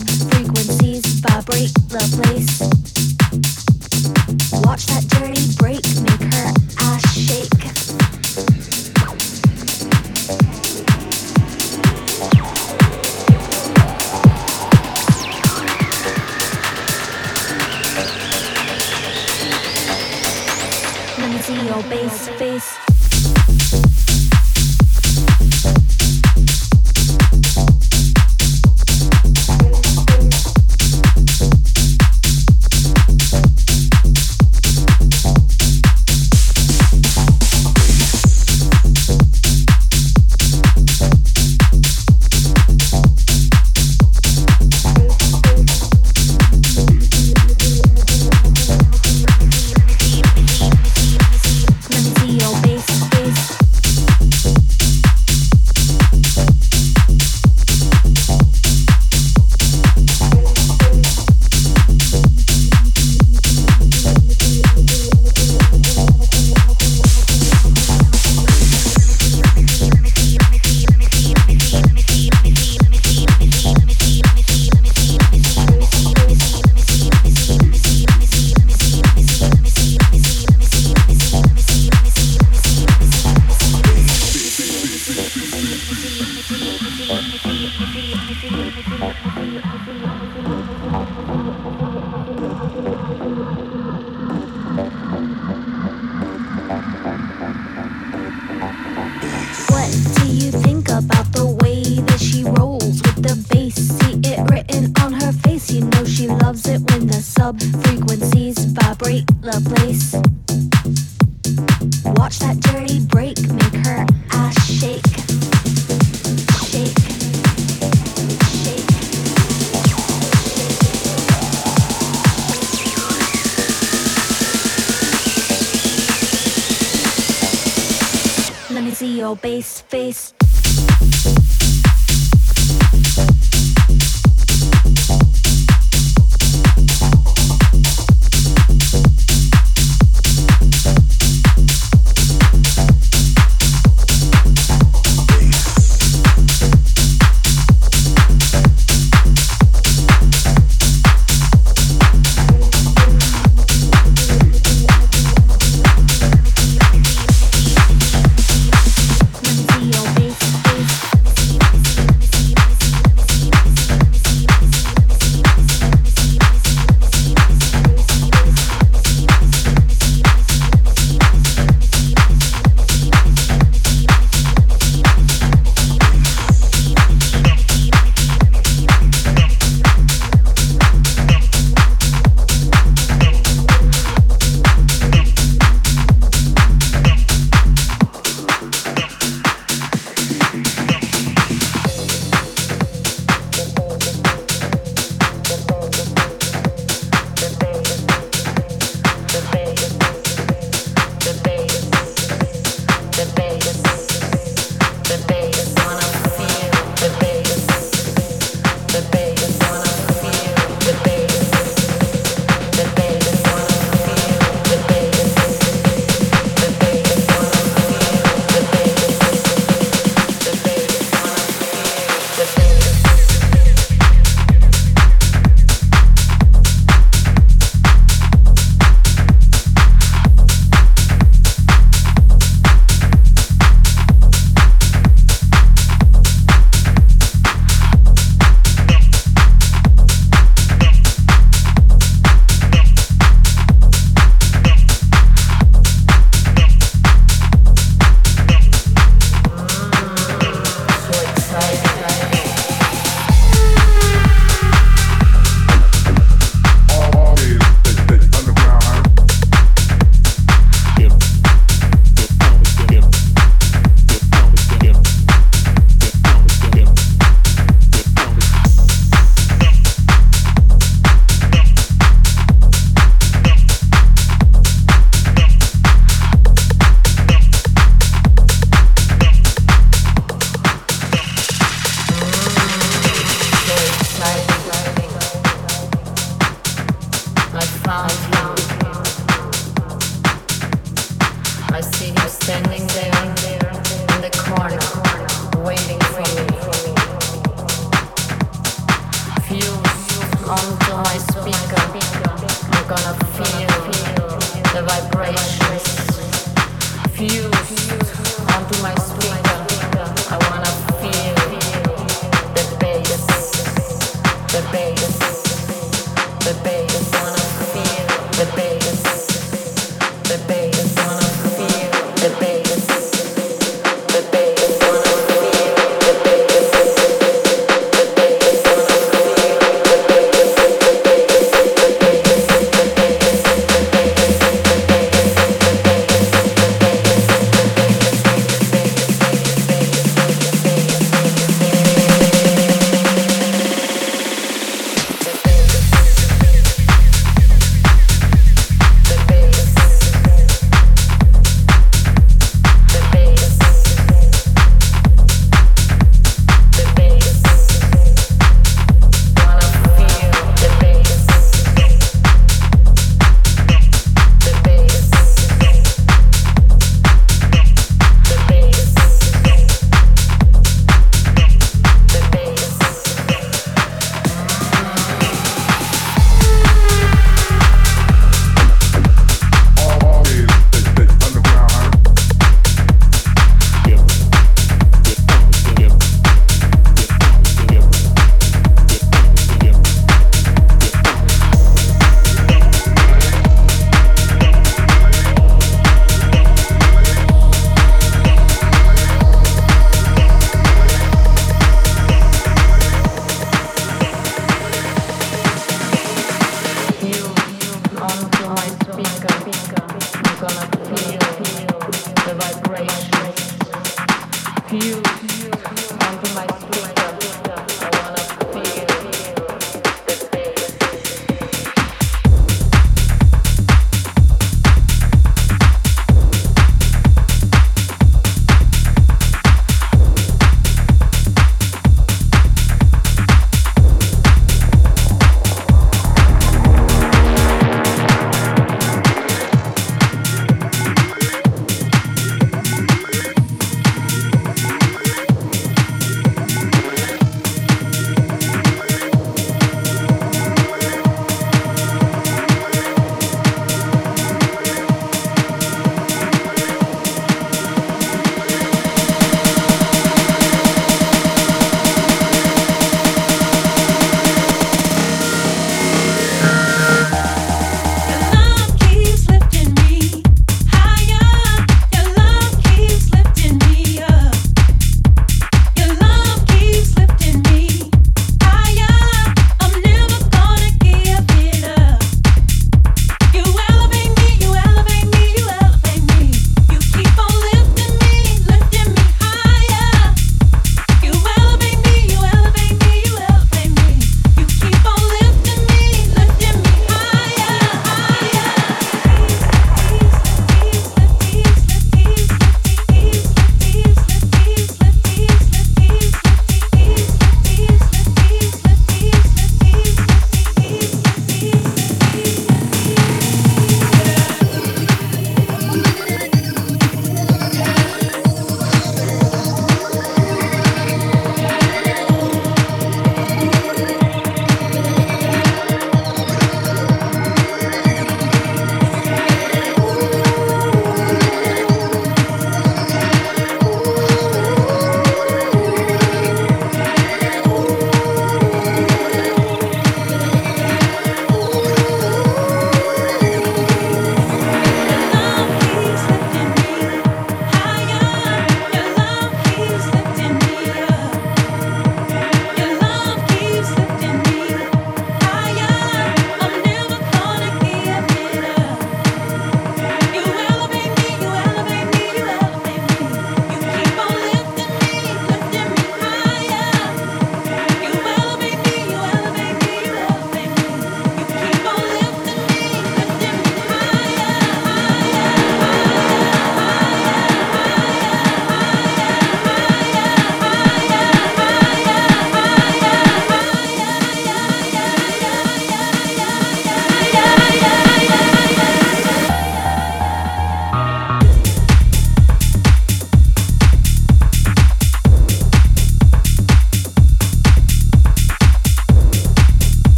frequencies vibrate the place.